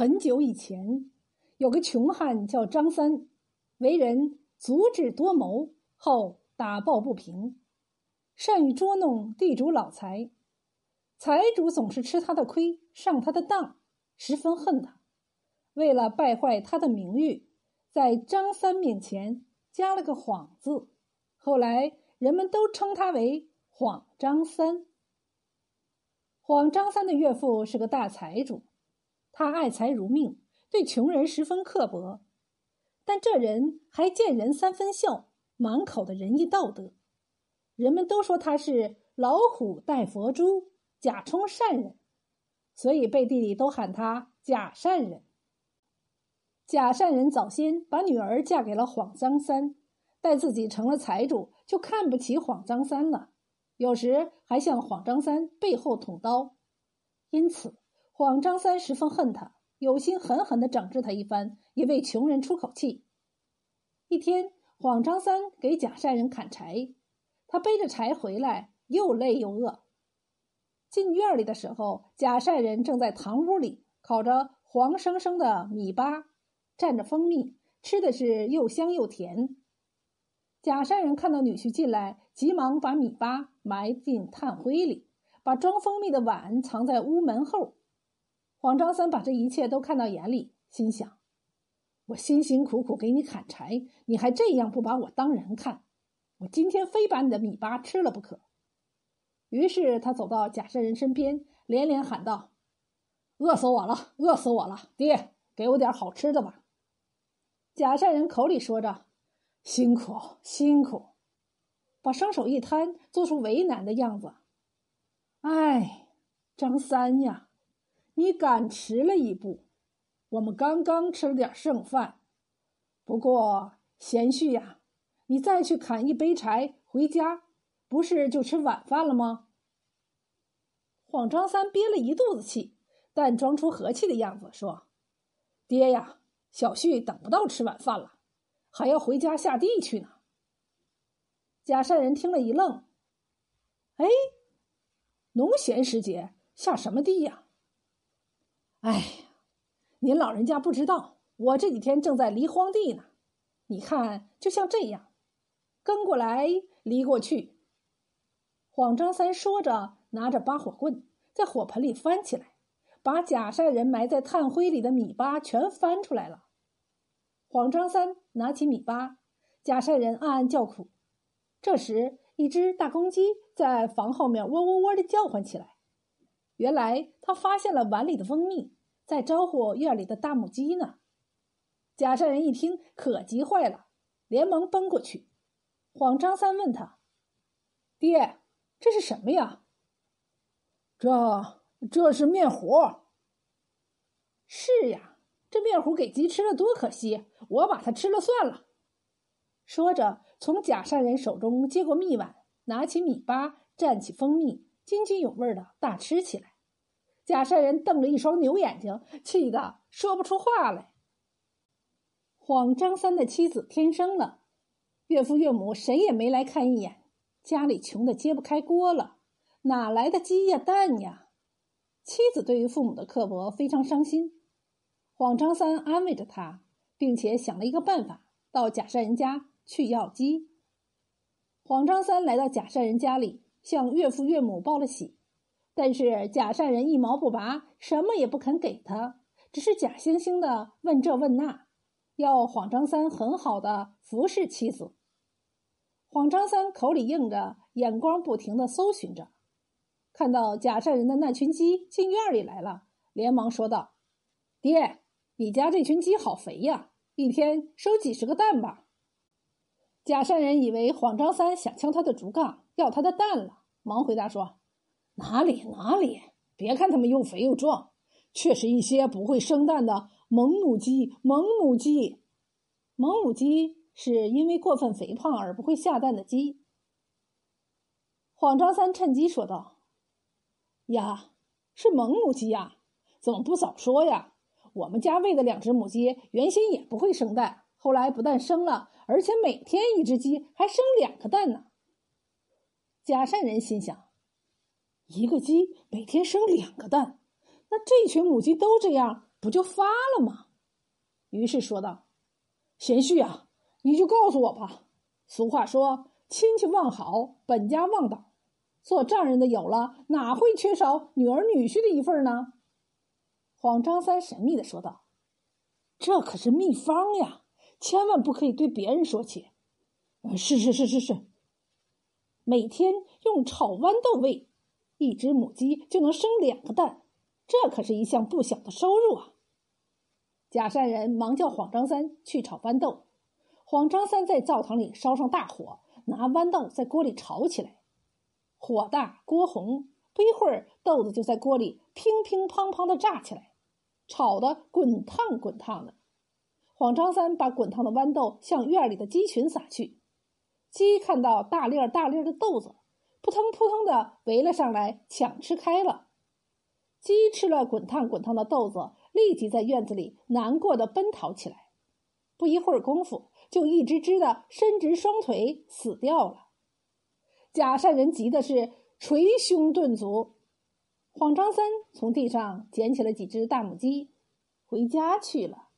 很久以前，有个穷汉叫张三，为人足智多谋，好打抱不平，善于捉弄地主老财。财主总是吃他的亏，上他的当，十分恨他。为了败坏他的名誉，在张三面前加了个“谎”字，后来人们都称他为“谎张三”。谎张三的岳父是个大财主。他爱财如命，对穷人十分刻薄，但这人还见人三分笑，满口的仁义道德。人们都说他是老虎带佛珠，假充善人，所以背地里都喊他假善人。假善人早先把女儿嫁给了谎张三，待自己成了财主，就看不起谎张三了，有时还向谎张三背后捅刀，因此。谎张三十分恨他，有心狠狠的整治他一番，也为穷人出口气。一天，谎张三给假善人砍柴，他背着柴回来，又累又饿。进院里的时候，假善人正在堂屋里烤着黄生生的米粑，蘸着蜂蜜，吃的是又香又甜。假善人看到女婿进来，急忙把米粑埋进炭灰里，把装蜂蜜的碗藏在屋门后。黄张三把这一切都看到眼里，心想：“我辛辛苦苦给你砍柴，你还这样不把我当人看，我今天非把你的米粑吃了不可。”于是他走到贾善人身边，连连喊道：“饿死我了，饿死我了！爹，给我点好吃的吧。”贾善人口里说着：“辛苦，辛苦。”把双手一摊，做出为难的样子。“哎，张三呀！”你赶迟了一步，我们刚刚吃了点剩饭。不过贤婿呀，你再去砍一杯柴回家，不是就吃晚饭了吗？黄张三憋了一肚子气，但装出和气的样子说：“爹呀，小婿等不到吃晚饭了，还要回家下地去呢。”贾善人听了一愣：“哎，农闲时节下什么地呀？”哎呀，您老人家不知道，我这几天正在犁荒地呢。你看，就像这样，跟过来，犁过去。黄张三说着，拿着拔火棍在火盆里翻起来，把假善人埋在炭灰里的米粑全翻出来了。黄张三拿起米粑，假善人暗暗叫苦。这时，一只大公鸡在房后面喔喔喔的叫唤起来。原来他发现了碗里的蜂蜜，在招呼院里的大母鸡呢。假善人一听，可急坏了，连忙奔过去。黄张三问他：“爹，这是什么呀？”“这这是面糊。”“是呀，这面糊给鸡吃了多可惜，我把它吃了算了。”说着，从假善人手中接过蜜碗，拿起米粑，蘸起蜂蜜。津津有味的大吃起来，贾善人瞪着一双牛眼睛，气得说不出话来。谎张三的妻子天生了，岳父岳母谁也没来看一眼，家里穷的揭不开锅了，哪来的鸡呀蛋呀？妻子对于父母的刻薄非常伤心。谎张三安慰着他，并且想了一个办法，到贾善人家去要鸡。谎张三来到贾善人家里。向岳父岳母报了喜，但是假善人一毛不拔，什么也不肯给他，只是假惺惺的问这问那，要黄张三很好的服侍妻子。黄张三口里应着，眼光不停的搜寻着，看到假善人的那群鸡进院里来了，连忙说道：“爹，你家这群鸡好肥呀，一天收几十个蛋吧。”假善人以为黄张三想敲他的竹杠。要他的蛋了，忙回答说：“哪里哪里，别看它们又肥又壮，却是一些不会生蛋的萌母鸡。萌母鸡，萌母鸡是因为过分肥胖而不会下蛋的鸡。”黄张三趁机说道：“呀，是萌母鸡呀，怎么不早说呀？我们家喂的两只母鸡原先也不会生蛋，后来不但生了，而且每天一只鸡还生两个蛋呢。”假善人心想：一个鸡每天生两个蛋，那这群母鸡都这样，不就发了吗？于是说道：“贤婿啊，你就告诉我吧。俗话说，亲戚忘好，本家忘倒。做丈人的有了，哪会缺少女儿女婿的一份呢？”黄张三神秘的说道：“这可是秘方呀，千万不可以对别人说起。”“是是是是是。”每天用炒豌豆喂，一只母鸡就能生两个蛋，这可是一项不小的收入啊！假善人忙叫黄张三去炒豌豆，黄张三在灶堂里烧上大火，拿豌豆在锅里炒起来。火大锅红，不一会儿豆子就在锅里乒乒乓乓的炸起来，炒得滚烫滚烫的。黄张三把滚烫的豌豆向院里的鸡群撒去。鸡看到大粒儿大粒儿的豆子，扑腾扑腾的围了上来，抢吃开了。鸡吃了滚烫滚烫的豆子，立即在院子里难过的奔逃起来。不一会儿功夫，就一只只的伸直双腿死掉了。假善人急的是捶胸顿足。黄张三从地上捡起了几只大母鸡，回家去了。